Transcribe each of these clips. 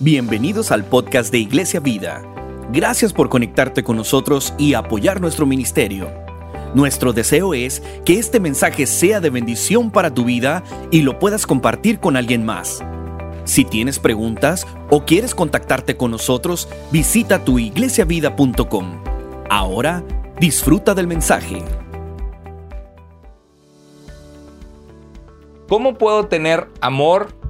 Bienvenidos al podcast de Iglesia Vida. Gracias por conectarte con nosotros y apoyar nuestro ministerio. Nuestro deseo es que este mensaje sea de bendición para tu vida y lo puedas compartir con alguien más. Si tienes preguntas o quieres contactarte con nosotros, visita tuiglesiavida.com. Ahora, disfruta del mensaje. ¿Cómo puedo tener amor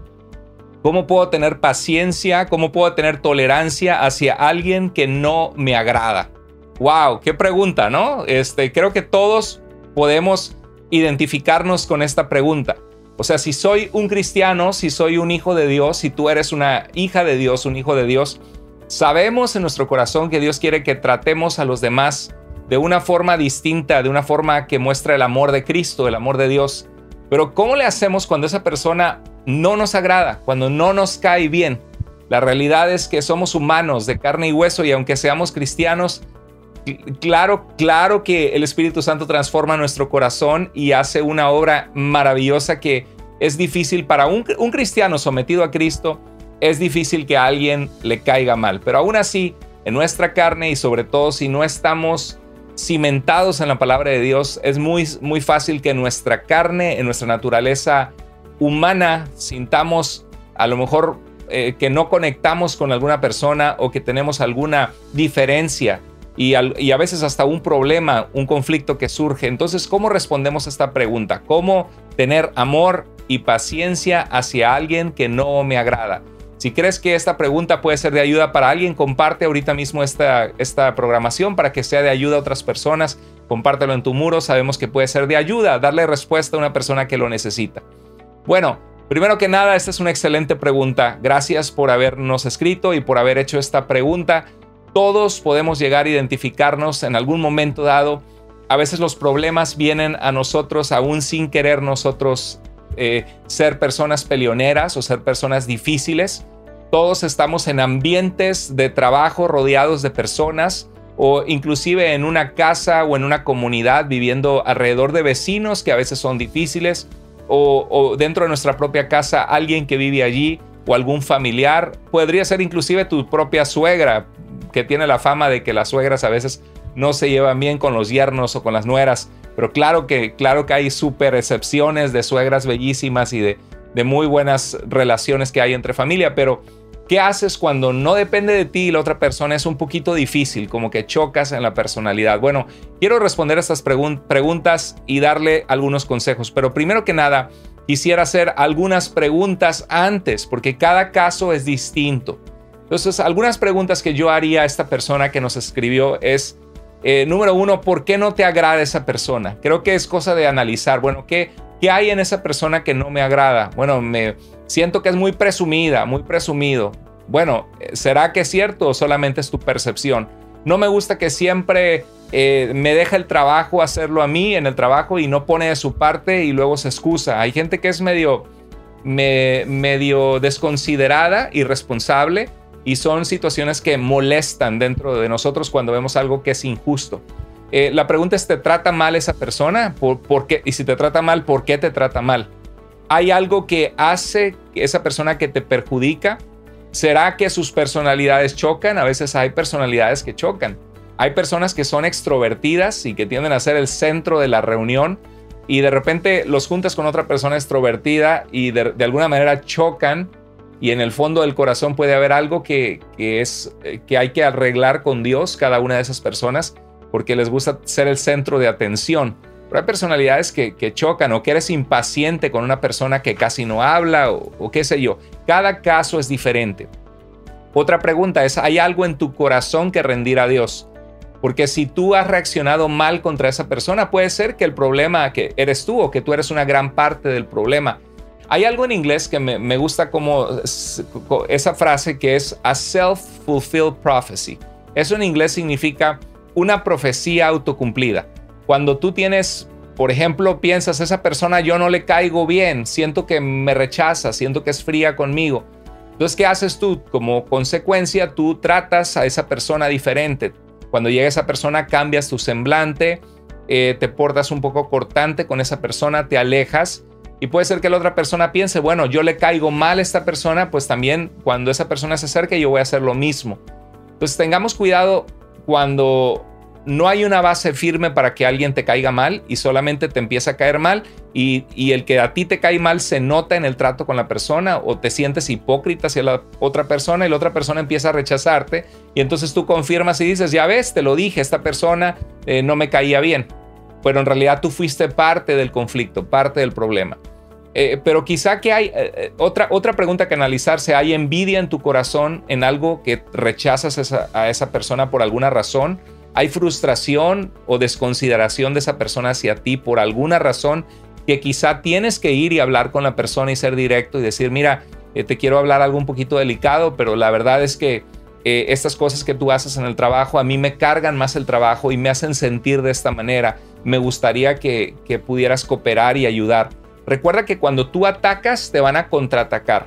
¿Cómo puedo tener paciencia? ¿Cómo puedo tener tolerancia hacia alguien que no me agrada? Wow, qué pregunta, ¿no? Este, creo que todos podemos identificarnos con esta pregunta. O sea, si soy un cristiano, si soy un hijo de Dios, si tú eres una hija de Dios, un hijo de Dios, sabemos en nuestro corazón que Dios quiere que tratemos a los demás de una forma distinta, de una forma que muestra el amor de Cristo, el amor de Dios. Pero ¿cómo le hacemos cuando esa persona no nos agrada, cuando no nos cae bien. La realidad es que somos humanos de carne y hueso y aunque seamos cristianos, claro, claro que el Espíritu Santo transforma nuestro corazón y hace una obra maravillosa que es difícil para un, cristiano sometido a Cristo, es difícil que a alguien le caiga mal. Pero aún así, en nuestra carne y sobre todo si no estamos cimentados en la palabra de Dios, es muy, muy fácil que nuestra carne, en nuestra naturaleza humana sintamos a lo mejor eh, que no conectamos con alguna persona o que tenemos alguna diferencia y, y, a veces hasta un problema, un conflicto que surge. Entonces, ¿cómo respondemos a esta pregunta? ¿Cómo tener amor y paciencia hacia alguien que no me agrada? Si crees que esta pregunta puede ser de ayuda para alguien, comparte ahorita mismo esta, esta programación para que sea de ayuda a otras personas. Compártelo en tu muro, sabemos que puede ser de ayuda, darle respuesta a una persona que lo necesita. Bueno, primero que nada, esta es una excelente pregunta. Gracias por habernos escrito y por haber hecho esta pregunta. Todos podemos llegar a identificarnos en algún momento dado. A veces los problemas vienen a nosotros aún sin querer nosotros eh, ser personas peleoneras o ser personas difíciles. Todos estamos en ambientes de trabajo rodeados de personas o inclusive en una casa o en una comunidad viviendo alrededor de vecinos que a veces son difíciles o, dentro de nuestra propia casa alguien que vive allí o algún familiar. Podría ser inclusive tu propia suegra, que tiene la fama de que las suegras a veces no se llevan bien con los yernos o con las nueras. Pero claro que, claro que hay súper excepciones de suegras bellísimas y de, de muy buenas relaciones que hay entre familia, pero ¿Qué haces cuando no depende de ti y la otra persona es un poquito difícil, como que chocas en la personalidad? Bueno, quiero responder a estas preguntas y darle algunos consejos, pero primero que nada, quisiera hacer algunas preguntas antes, porque cada caso es distinto. Entonces, algunas preguntas que yo haría a esta persona que nos escribió es, eh, número uno, ¿por qué no te agrada esa persona? Creo que es cosa de analizar, bueno, ¿qué, ¿qué hay en esa persona que no me agrada? Bueno, me Siento que es muy presumida, muy presumido. Bueno, ¿será que es cierto o solamente es tu percepción? No me gusta que siempre eh, me deja el trabajo hacerlo a mí en el trabajo y no pone de su parte y luego se excusa. Hay gente que es medio, medio desconsiderada, irresponsable y son situaciones que molestan dentro de nosotros cuando vemos algo que es injusto. Eh, la pregunta es, ¿te trata mal esa persona? ¿Por, qué? Y si te trata mal, ¿por qué te trata mal? hay algo que hace esa persona que te perjudica. ¿Será que sus personalidades chocan? A veces hay personalidades que chocan. Hay personas que son extrovertidas y que tienden a ser el centro de la reunión y de repente los juntas con otra persona extrovertida y de, alguna manera chocan y en el fondo del corazón puede haber algo que, que, es, eh, que hay que arreglar con Dios cada una de esas personas porque les gusta ser el centro de atención. Pero hay personalidades que, chocan o que eres impaciente con una persona que casi no habla o, qué sé yo. Cada caso es diferente. Otra pregunta es, ¿hay algo en tu corazón que rendir a Dios? Porque si tú has reaccionado mal contra esa persona, puede ser que el problema que eres tú o que tú eres una gran parte del problema. Hay algo en inglés que me, me gusta como esa frase que es a self-fulfilled prophecy. Eso en inglés significa una profecía autocumplida. Cuando tú tienes, por ejemplo, piensas, esa persona yo no le caigo bien, siento que me rechaza, siento que es fría conmigo. Entonces, ¿qué haces tú? Como consecuencia, tú tratas a esa persona diferente. Cuando llega esa persona, cambias tu semblante, eh, te portas un poco cortante con esa persona, te alejas Y puede ser que la otra persona piense, bueno, yo le caigo mal a esta persona, pues también cuando esa persona se acerque yo voy a hacer lo mismo. Entonces tengamos cuidado cuando no hay una base firme para que alguien te caiga mal y solamente te empieza a caer mal y, el que a ti te cae mal se nota en el trato con la persona o te sientes hipócrita hacia la otra persona y la otra persona empieza a rechazarte y entonces tú confirmas y dices, ya ves, te lo dije, esta persona eh, no me caía bien, pero en realidad tú fuiste parte del conflicto, parte del problema. Eh, pero quizá que hay eh, otra, otra pregunta que analizarse, ¿hay envidia en tu corazón en algo que rechazas a esa persona por alguna razón? hay frustración o desconsideración de esa persona hacia ti por alguna razón que quizá tienes que ir y hablar con la persona y ser directo y decir, mira, eh, te quiero hablar algo un poquito delicado, pero la verdad es que eh, estas cosas que tú haces en el trabajo a mí me cargan más el trabajo y me hacen sentir de esta manera. Me gustaría que pudieras cooperar y ayudar. Recuerda que cuando tú atacas te van a contraatacar.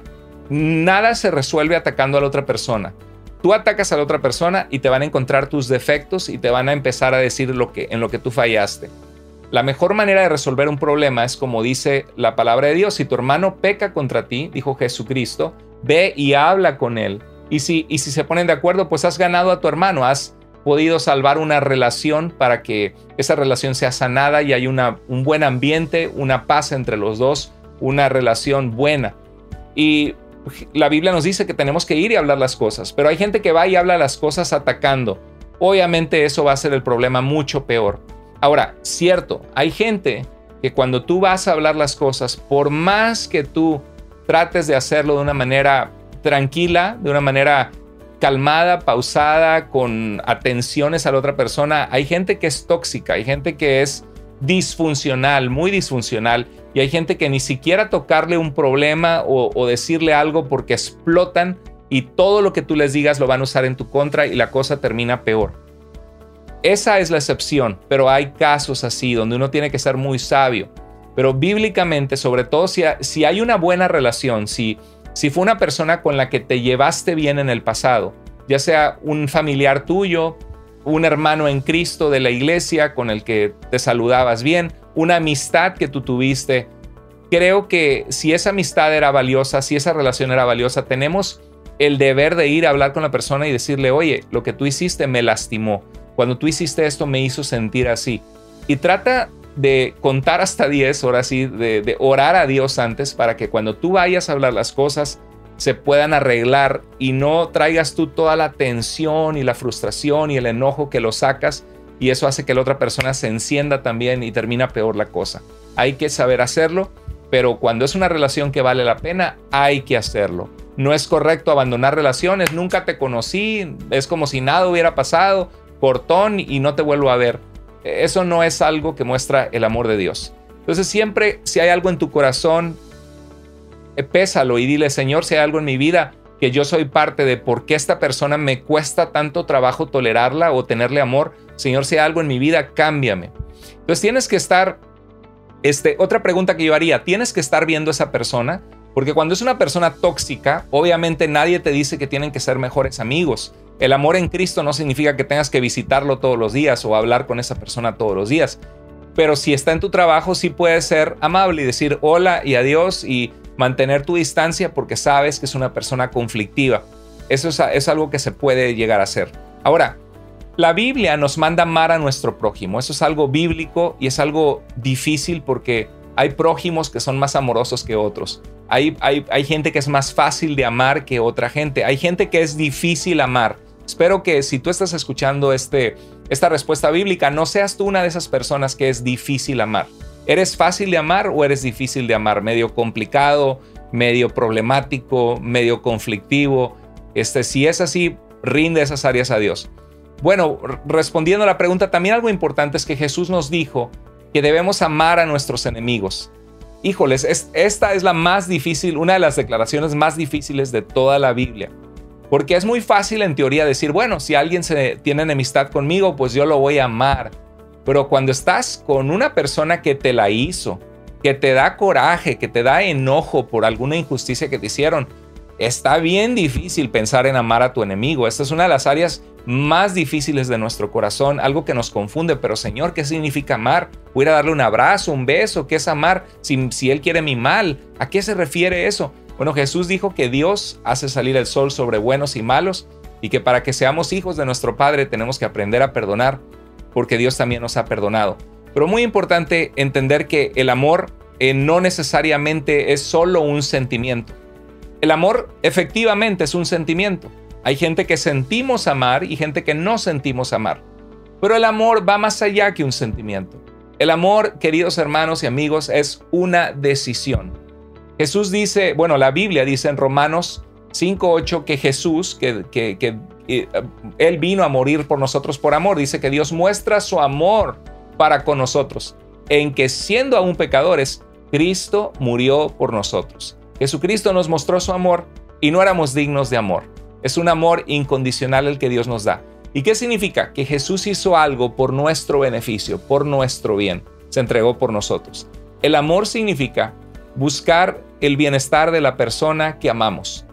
Nada se resuelve atacando a la otra persona. Tú atacas a la otra persona y te van a encontrar tus defectos y te van a empezar a decir lo que, en lo que tú fallaste. La mejor manera de resolver un problema es como dice la palabra de Dios. Si tu hermano peca contra ti, dijo Jesucristo, ve y habla con él. Y si, y si se ponen de acuerdo, pues has ganado a tu hermano, has podido salvar una relación para que esa relación sea sanada y hay una, un buen ambiente, una paz entre los dos, una relación buena. Y la Biblia nos dice que tenemos que ir y hablar las cosas, pero hay gente que va y habla las cosas atacando. Obviamente eso va a ser el problema mucho peor. Ahora, cierto, hay gente que cuando tú vas a hablar las cosas, por más que tú trates de hacerlo de una manera tranquila, de una manera calmada, pausada, con atenciones a la otra persona, hay gente que es tóxica, hay gente que es disfuncional, muy disfuncional, y hay gente que ni siquiera tocarle un problema o, decirle algo porque explotan y todo lo que tú les digas lo van a usar en tu contra y la cosa termina peor. Esa es la excepción, pero hay casos así donde uno tiene que ser muy sabio. Pero bíblicamente, sobre todo si, si hay una buena relación, si, si fue una persona con la que te llevaste bien en el pasado, ya sea un familiar tuyo, un hermano en Cristo de la iglesia con el que te saludabas bien, una amistad que tú tuviste. Creo que si esa amistad era valiosa, si esa relación era valiosa, tenemos el deber de ir a hablar con la persona y decirle, oye, lo que tú hiciste me lastimó. Cuando tú hiciste esto me hizo sentir así. Y trata de contar hasta 10, ahora sí, de, orar a Dios antes para que cuando tú vayas a hablar las cosas se puedan arreglar y no traigas tú toda la tensión y la frustración y el enojo que lo sacas y eso hace que la otra persona se encienda también y termina peor la cosa. Hay que saber hacerlo, pero cuando es una relación que vale la pena, hay que hacerlo. No es correcto abandonar relaciones, nunca te conocí, es como si nada hubiera pasado, cortón y no te vuelvo a ver. Eso no es algo que muestra el amor de Dios. Entonces siempre si hay algo en tu corazón, eh, pésalo y dile, Señor, si hay algo en mi vida que yo soy parte de por qué esta persona me cuesta tanto trabajo tolerarla o tenerle amor, Señor, si hay algo en mi vida, cámbiame. Entonces tienes que estar, este, otra pregunta que yo haría, tienes que estar viendo a esa persona, porque cuando es una persona tóxica, obviamente nadie te dice que tienen que ser mejores amigos. El amor en Cristo no significa que tengas que visitarlo todos los días o hablar con esa persona todos los días. Pero si está en tu trabajo, sí puedes ser amable y decir hola y adiós y mantener tu distancia porque sabes que es una persona conflictiva. Eso es, algo que se puede llegar a hacer. Ahora, la Biblia nos manda amar a nuestro prójimo. Eso es algo bíblico y es algo difícil porque hay prójimos que son más amorosos que otros. Hay, hay, hay, gente que es más fácil de amar que otra gente. Hay gente que es difícil amar. Espero que si tú estás escuchando este, esta respuesta bíblica, no seas tú una de esas personas que es difícil amar. ¿Eres fácil de amar o eres difícil de amar? Medio complicado, medio problemático, medio conflictivo. Este, si es así, rinde esas áreas a Dios. Bueno, respondiendo a la pregunta, también algo importante es que Jesús nos dijo que debemos amar a nuestros enemigos. Híjoles, esta es la más difícil, una de las declaraciones más difíciles de toda la Biblia. Porque es muy fácil en teoría decir, bueno, si alguien se tiene enemistad conmigo, pues yo lo voy a amar. Pero cuando estás con una persona que te la hizo, que te da coraje, que te da enojo por alguna injusticia que te hicieron, Está bien difícil pensar en amar a tu enemigo. Esta es una de las áreas más difíciles de nuestro corazón, algo que nos confunde. Pero Señor, ¿qué significa amar? ¿Voy a darle un abrazo, un beso? ¿Qué es amar si, si Él quiere mi mal? ¿A qué se refiere eso? Bueno, Jesús dijo que Dios hace salir el sol sobre buenos y malos y que para que seamos hijos de nuestro Padre tenemos que aprender a perdonar porque Dios también nos ha perdonado. Pero muy importante entender que el amor eh, no necesariamente es solo un sentimiento. El amor efectivamente es un sentimiento. Hay gente que sentimos amar y gente que no sentimos amar. Pero el amor va más allá que un sentimiento. El amor, queridos hermanos y amigos, es una decisión. Jesús dice, bueno, la Biblia dice en Romanos 5.8 que Jesús, que, que, que eh, Él vino a morir por nosotros por amor. Dice que Dios muestra su amor para con nosotros, en que siendo aún pecadores, Cristo murió por nosotros. Jesucristo nos mostró su amor y no éramos dignos de amor. Es un amor incondicional el que Dios nos da. ¿Y qué significa? Que Jesús hizo algo por nuestro beneficio, por nuestro bien. Se entregó por nosotros. El amor significa buscar el bienestar de la persona que amamos.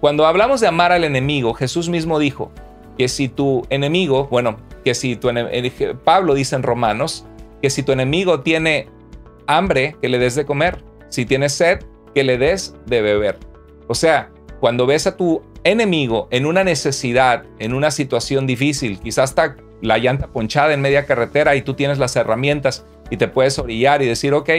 Cuando hablamos de amar al enemigo, Jesús mismo dijo que si tu enemigo, bueno, que si tu Pablo dice en Romanos, que si tu enemigo tiene hambre, que le des de comer. Si tiene sed, que le des de beber. O sea, cuando ves a tu enemigo en una necesidad, en una situación difícil, quizás está la llanta ponchada en media carretera y tú tienes las herramientas y te puedes orillar y decir, ok,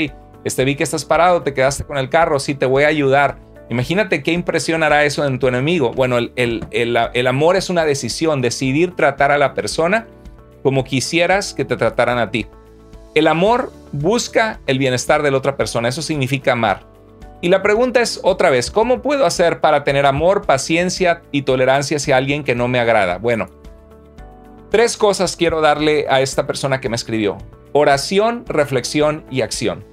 este vi que estás parado, te quedaste con el carro, sí, te voy a ayudar. Imagínate qué impresión hará eso en tu enemigo. Bueno, el, el amor es una decisión, decidir tratar a la persona como quisieras que te trataran a ti. El amor busca el bienestar de la otra persona, eso significa amar. Y la pregunta es otra vez, ¿cómo puedo hacer para tener amor, paciencia y tolerancia hacia alguien que no me agrada? Bueno, tres cosas quiero darle a esta persona que me escribió. Oración, reflexión y acción.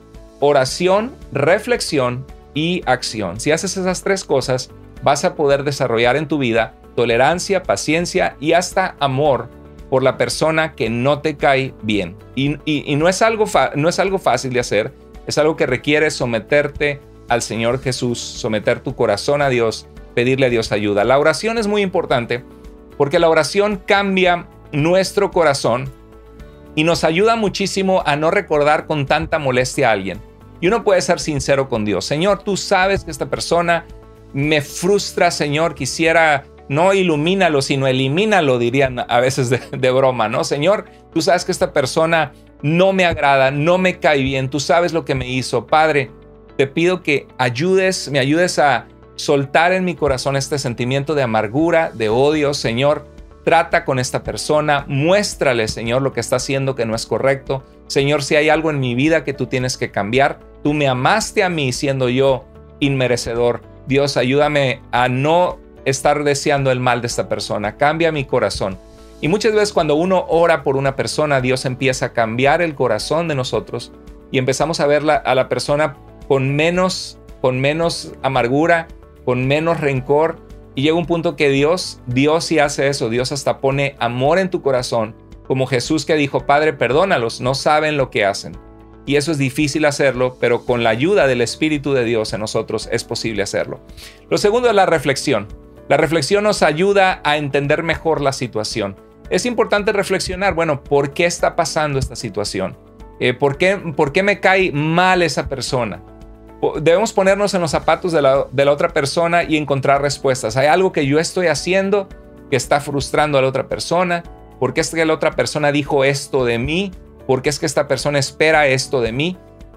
Oración, reflexión y acción. Si haces esas tres cosas, vas a poder desarrollar en tu vida tolerancia, paciencia y hasta amor por la persona que no te cae bien. Y, no, es algo no es algo fácil de hacer, es algo que requiere someterte al Señor Jesús, someter tu corazón a Dios, pedirle a Dios ayuda. La oración es muy importante porque la oración cambia nuestro corazón y nos ayuda muchísimo a no recordar con tanta molestia a alguien. Y uno puede ser sincero con Dios. Señor, tú sabes que esta persona me frustra, Señor, quisiera no ilumínalo, sino elimínalo, dirían a veces de, broma, ¿no? Señor, tú sabes que esta persona no me agrada, no me cae bien, tú sabes lo que me hizo. Padre, te pido que ayudes, me ayudes a soltar en mi corazón este sentimiento de amargura, de odio, Señor. Trata con esta persona, muéstrale, Señor, lo que está haciendo que no es correcto. Señor, si hay algo en mi vida que tú tienes que cambiar, tú me amaste a mí siendo yo inmerecedor. Dios, ayúdame a no estar deseando el mal de esta persona. Cambia mi corazón. Y muchas veces cuando uno ora por una persona, Dios empieza a cambiar el corazón de nosotros y empezamos a ver a la persona con menos, con menos amargura, con menos rencor. Y llega un punto que Dios, Dios sí hace eso, Dios hasta pone amor en tu corazón, como Jesús que dijo, Padre, perdónalos, no saben lo que hacen. Y eso es difícil hacerlo, pero con la ayuda del Espíritu de Dios en nosotros es posible hacerlo. Lo segundo es la reflexión. La reflexión nos ayuda a entender mejor la situación. Es importante reflexionar, bueno, ¿por qué está pasando esta situación? Eh, ¿por, qué, ¿Por qué me cae mal esa persona? Debemos ponernos en los zapatos de la, de la otra persona y encontrar respuestas. ¿Hay algo que yo estoy haciendo que está frustrando a la otra persona? ¿Por qué es que la otra persona dijo esto de mí? ¿Por qué es que esta persona espera esto de mí?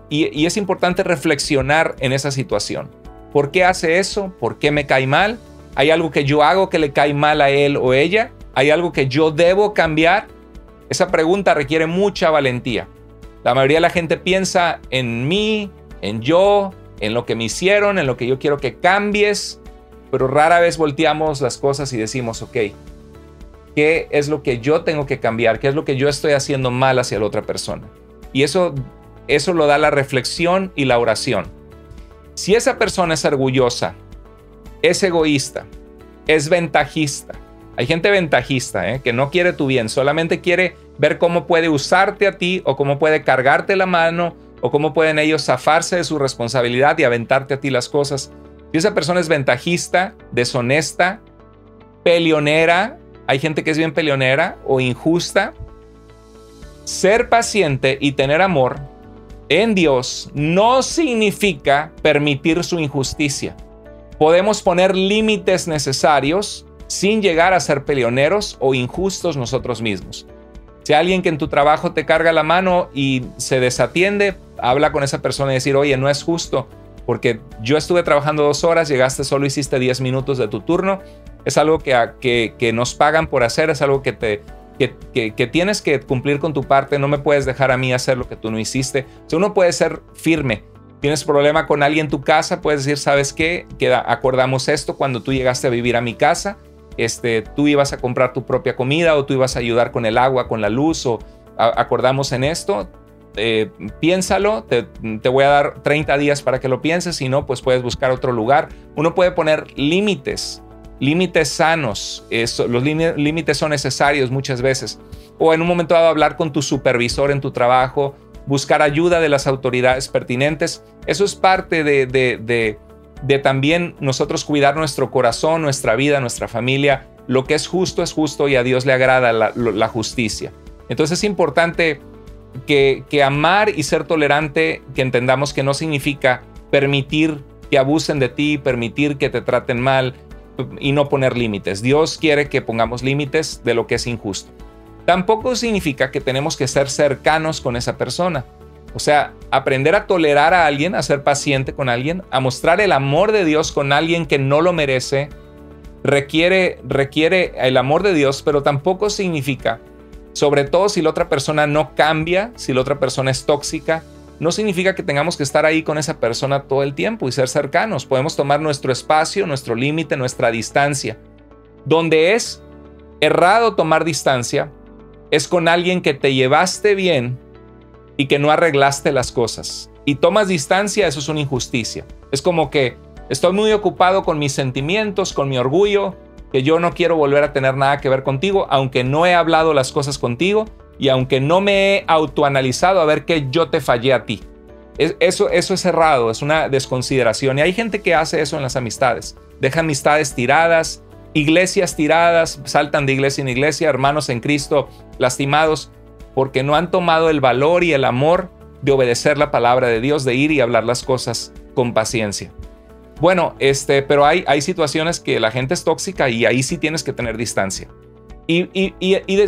Y, y es importante reflexionar en esa situación. ¿Por qué hace eso? ¿Por qué me cae mal? ¿Hay algo que yo hago que le cae mal a él o ella? ¿Hay algo que yo debo cambiar? Esa pregunta requiere mucha valentía. La mayoría de la gente piensa en mí, en yo, en lo que me hicieron, en lo que yo quiero que cambies, pero rara vez volteamos las cosas y decimos, ok, ¿qué es lo que yo tengo que cambiar? ¿Qué es lo que yo estoy haciendo mal hacia la otra persona? Y eso, eso lo da la reflexión y la oración. Si esa persona es orgullosa, es egoísta, es ventajista. Hay gente ventajista ¿eh? que no quiere tu bien, solamente quiere ver cómo puede usarte a ti o cómo puede cargarte la mano o cómo pueden ellos zafarse de su responsabilidad y aventarte a ti las cosas. Si esa persona es ventajista, deshonesta, peleonera, hay gente que es bien peleonera o injusta, ser paciente y tener amor en Dios no significa permitir su injusticia. Podemos poner límites necesarios sin llegar a ser peleoneros o injustos nosotros mismos. Si alguien que en tu trabajo te carga la mano y se desatiende, habla con esa persona y decir, oye, no es justo, porque yo estuve trabajando dos horas, llegaste solo hiciste 10 minutos de tu turno. Es algo que, que, nos pagan por hacer, es algo que, te, que, que, tienes que cumplir con tu parte, no me puedes dejar a mí hacer lo que tú no hiciste. O uno puede ser firme. Tienes problema con alguien en tu casa, puedes decir, ¿sabes qué? Que acordamos esto cuando tú llegaste a vivir a mi casa este, tú ibas a comprar tu propia comida o tú ibas a ayudar con el agua, con la luz o acordamos en esto, eh, piénsalo, te, voy a dar 30 días para que lo pienses, si no, pues puedes buscar otro lugar. Uno puede poner límites, límites sanos, los límites son necesarios muchas veces. O en un momento dado hablar con tu supervisor en tu trabajo, buscar ayuda de las autoridades pertinentes. Eso es parte de también nosotros cuidar nuestro corazón, nuestra vida, nuestra familia. Lo que es justo es justo y a Dios le agrada la, justicia. Entonces es importante que, amar y ser tolerante, que entendamos que no significa permitir que abusen de ti, permitir que te traten mal y no poner límites. Dios quiere que pongamos límites de lo que es injusto. Tampoco significa que tenemos que ser cercanos con esa persona. O sea, aprender a tolerar a alguien, a ser paciente con alguien, a mostrar el amor de Dios con alguien que no lo merece, requiere, requiere el amor de Dios, pero tampoco significa, sobre todo si la otra persona no cambia, si la otra persona es tóxica, no significa que tengamos que estar ahí con esa persona todo el tiempo y ser cercanos. Podemos tomar nuestro espacio, nuestro límite, nuestra distancia. Donde es errado tomar distancia es con alguien que te llevaste bien, y que no arreglaste las cosas y tomas distancia, eso es una injusticia. Es como que estoy muy ocupado con mis sentimientos, con mi orgullo, que yo no quiero volver a tener nada que ver contigo, aunque no he hablado las cosas contigo y aunque no me he autoanalizado a ver que yo te fallé a ti. Eso, eso es errado, es una desconsideración. Y hay gente que hace eso en las amistades. Deja amistades tiradas, iglesias tiradas, saltan de iglesia en iglesia, hermanos en Cristo lastimados porque no han tomado el valor y el amor de obedecer la palabra de Dios, de ir y hablar las cosas con paciencia. Bueno, este, pero hay, hay situaciones que la gente es tóxica y ahí sí tienes que tener distancia. Y,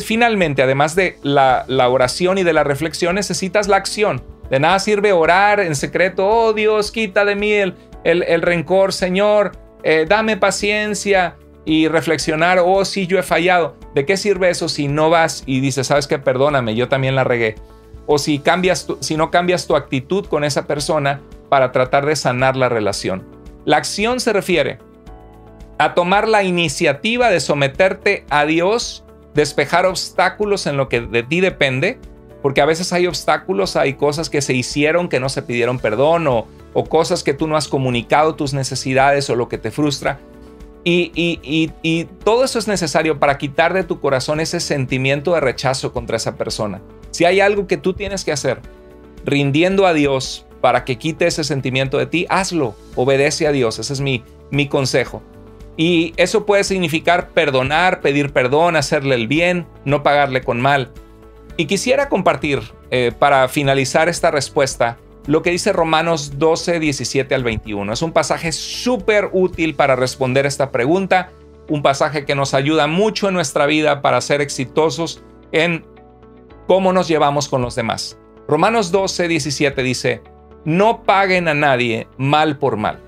finalmente, además de la, oración y de la reflexión, necesitas la acción. De nada sirve orar en secreto, oh Dios, quita de mí el, el, rencor, Señor, eh, dame paciencia, y reflexionar, oh, sí, yo he fallado. ¿De qué sirve eso si no vas y dices, sabes que perdóname, yo también la regué? O si, cambias si no cambias tu actitud con esa persona para tratar de sanar la relación. La acción se refiere a tomar la iniciativa de someterte a Dios, despejar obstáculos en lo que de ti depende, porque a veces hay obstáculos, hay cosas que se hicieron que no se pidieron perdón o, cosas que tú no has comunicado tus necesidades o lo que te frustra. Y, todo eso es necesario para quitar de tu corazón ese sentimiento de rechazo contra esa persona. Si hay algo que tú tienes que hacer, rindiendo a Dios para que quite ese sentimiento de ti, hazlo, obedece a Dios, ese es mi consejo. Y eso puede significar perdonar, pedir perdón, hacerle el bien, no pagarle con mal. Y quisiera compartir, eh, para finalizar esta respuesta, lo que dice Romanos 12, 17 al 21. Es un pasaje súper útil para responder esta pregunta, un pasaje que nos ayuda mucho en nuestra vida para ser exitosos en cómo nos llevamos con los demás. Romanos 12, 17 dice, no paguen a nadie mal por mal.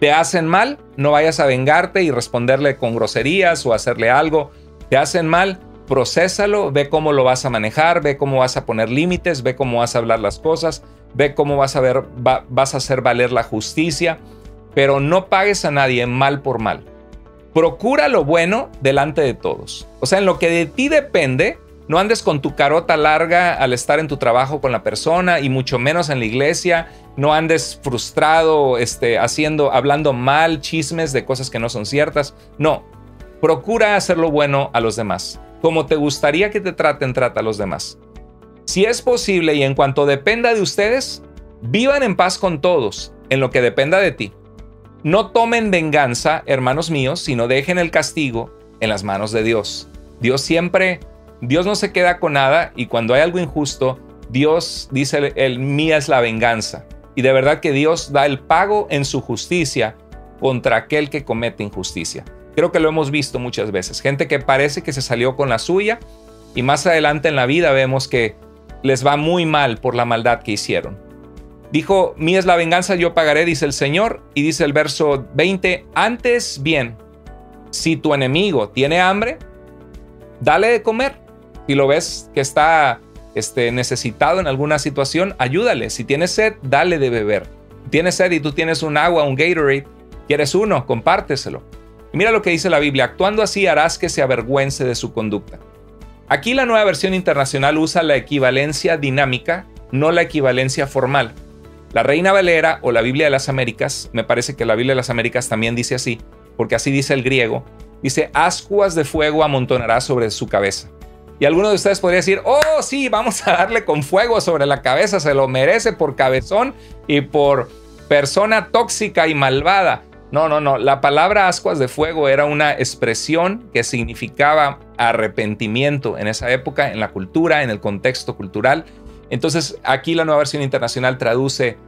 Te hacen mal, no vayas a vengarte y responderle con groserías o hacerle algo. Te hacen mal, procésalo, ve cómo lo vas a manejar, ve cómo vas a poner límites, ve cómo vas a hablar las cosas, ve cómo vas a ver, vas a hacer valer la justicia, pero no pagues a nadie mal por mal. Procura lo bueno delante de todos. O sea, en lo que de ti depende, no andes con tu carota larga al estar en tu trabajo con la persona y mucho menos en la iglesia. No andes frustrado, este, haciendo, hablando mal, chismes de cosas que no son ciertas. No, procura hacer lo bueno a los demás. Como te gustaría que te traten, trata a los demás. Si es posible y en cuanto dependa de ustedes, vivan en paz con todos, en lo que dependa de ti. No tomen venganza, hermanos míos, sino dejen el castigo en las manos de Dios. Dios siempre, Dios no se queda con nada y cuando hay algo injusto, Dios dice, el mía es la venganza. Y de verdad que Dios da el pago en su justicia contra aquel que comete injusticia. Creo que lo hemos visto muchas veces. Gente que parece que se salió con la suya y más adelante en la vida vemos que les va muy mal por la maldad que hicieron. Dijo, mía es la venganza, yo pagaré, dice el Señor. Y dice el verso 20, antes bien, si tu enemigo tiene hambre, dale de comer. Si lo ves que está este, necesitado en alguna situación, ayúdale. Si tienes sed, dale de beber. Tienes sed y tú tienes un agua, un Gatorade, quieres uno, compárteselo. Y mira lo que dice la Biblia, actuando así harás que se avergüence de su conducta. Aquí la nueva versión internacional usa la equivalencia dinámica, no la equivalencia formal. La Reina Valera o la Biblia de las Américas, me parece que la Biblia de las Américas también dice así, porque así dice el griego, dice, ascuas de fuego amontonará sobre su cabeza. Y alguno de ustedes podría decir, oh sí, vamos a darle con fuego sobre la cabeza, se lo merece por cabezón y por persona tóxica y malvada. No, no, no, la palabra ascuas de fuego era una expresión que significaba arrepentimiento en esa época, en la cultura, en el contexto cultural. Entonces, aquí la nueva versión internacional traduce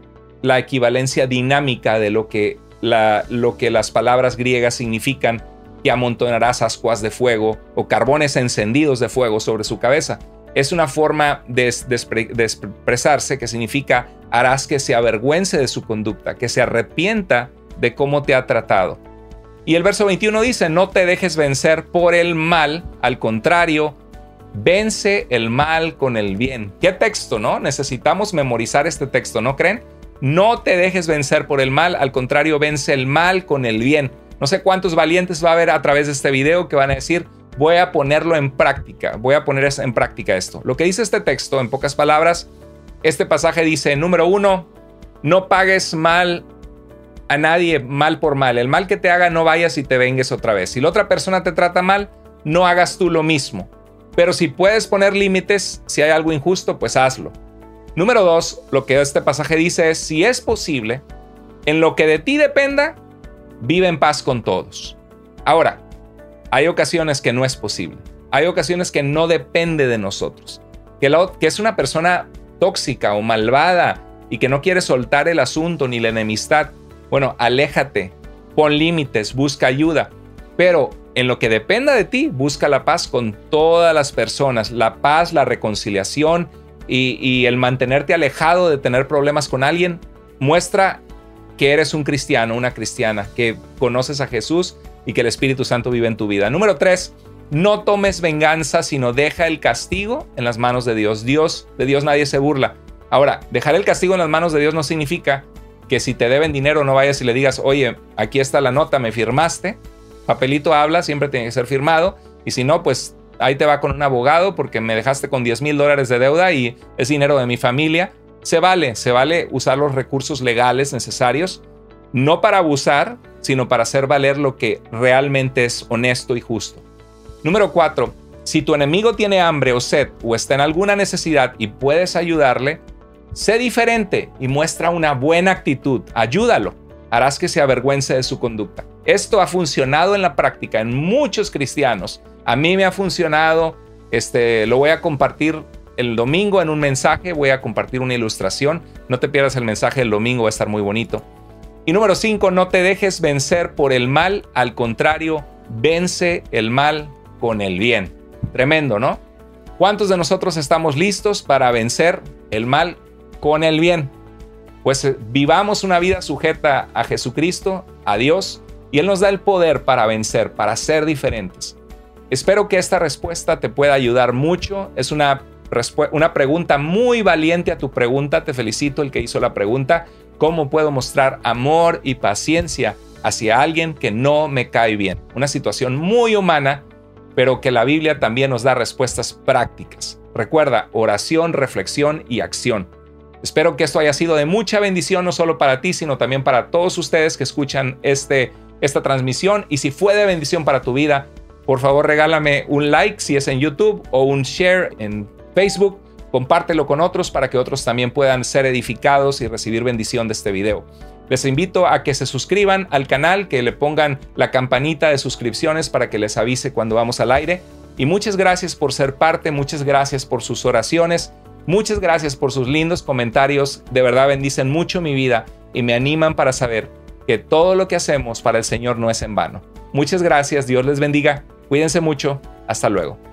la equivalencia dinámica de lo que, lo que las palabras griegas significan, que amontonarás ascuas de fuego o carbones encendidos de fuego sobre su cabeza. Es una forma de, de expresarse que significa harás que se avergüence de su conducta, que se arrepienta de cómo te ha tratado. Y el verso 21 dice, no te dejes vencer por el mal, al contrario, Vence el mal con el bien. ¿Qué texto, no? Necesitamos memorizar este texto, ¿no creen? No te dejes vencer por el mal, al contrario, vence el mal con el bien. No sé cuántos valientes va a haber a través de este video que van a decir, voy a ponerlo en práctica, voy a poner en práctica esto. Lo que dice este texto, en pocas palabras, este pasaje dice, número uno, no pagues mal a nadie mal por mal. El mal que te haga no vayas y te vengues otra vez. Si la otra persona te trata mal, no hagas tú lo mismo. Pero si puedes poner límites, si hay algo injusto, pues hazlo. Número dos, lo que este pasaje dice es, si es posible, en lo que de ti dependa, vive en paz con todos. Ahora, hay ocasiones que no es posible. Hay ocasiones que no depende de nosotros. Que, que es una persona tóxica o malvada y que no quiere soltar el asunto ni la enemistad. Bueno, aléjate, pon límites, busca ayuda. Pero en lo que dependa de ti, busca la paz con todas las personas, la paz, la reconciliación y, el mantenerte alejado de tener problemas con alguien, muestra que eres un cristiano, una cristiana, que conoces a Jesús y que el Espíritu Santo vive en tu vida. Número tres, no tomes venganza, sino deja el castigo en las manos de Dios. Dios, de Dios nadie se burla. Ahora, dejar el castigo en las manos de Dios no significa que si te deben dinero no vayas y le digas, oye, aquí está la nota, me firmaste, papelito habla, siempre tiene que ser firmado. Y si no, pues ahí te va con un abogado porque me dejaste con 10 mil dólares de deuda y es dinero de mi familia. Se vale, se vale usar los recursos legales necesarios, no para abusar, sino para hacer valer lo que realmente es honesto y justo. Número 4. Si tu enemigo tiene hambre o sed o está en alguna necesidad y puedes ayudarle, sé diferente y muestra una buena actitud. Ayúdalo. Harás que se avergüence de su conducta. Esto ha funcionado en la práctica en muchos cristianos. A mí me ha funcionado. Este, lo voy a compartir el domingo en un mensaje. Voy a compartir una ilustración. No te pierdas el mensaje del domingo, va a estar muy bonito. Y número 5, no te dejes vencer por el mal. Al contrario, vence el mal con el bien. Tremendo, ¿no? ¿Cuántos de nosotros estamos listos para vencer el mal con el bien? Pues eh, vivamos una vida sujeta a Jesucristo, a Dios, y Él nos da el poder para vencer, para ser diferentes. Espero que esta respuesta te pueda ayudar mucho. Es una, una pregunta muy valiente a tu pregunta. Te felicito el que hizo la pregunta. ¿Cómo puedo mostrar amor y paciencia hacia alguien que no me cae bien? Una situación muy humana, pero que la Biblia también nos da respuestas prácticas. Recuerda, oración, reflexión y acción. Espero que esto haya sido de mucha bendición, no solo para ti, sino también para todos ustedes que escuchan este esta transmisión y si fue de bendición para tu vida, por favor regálame un like si es en YouTube o un share en Facebook. Compártelo con otros para que otros también puedan ser edificados y recibir bendición de este video. Les invito a que se suscriban al canal, que le pongan la campanita de suscripciones para que les avise cuando vamos al aire. Y muchas gracias por ser parte, muchas gracias por sus oraciones, muchas gracias por sus lindos comentarios. De verdad bendicen mucho mi vida y me animan para saber que todo lo que hacemos para el Señor no es en vano. Muchas gracias, Dios les bendiga, cuídense mucho, hasta luego.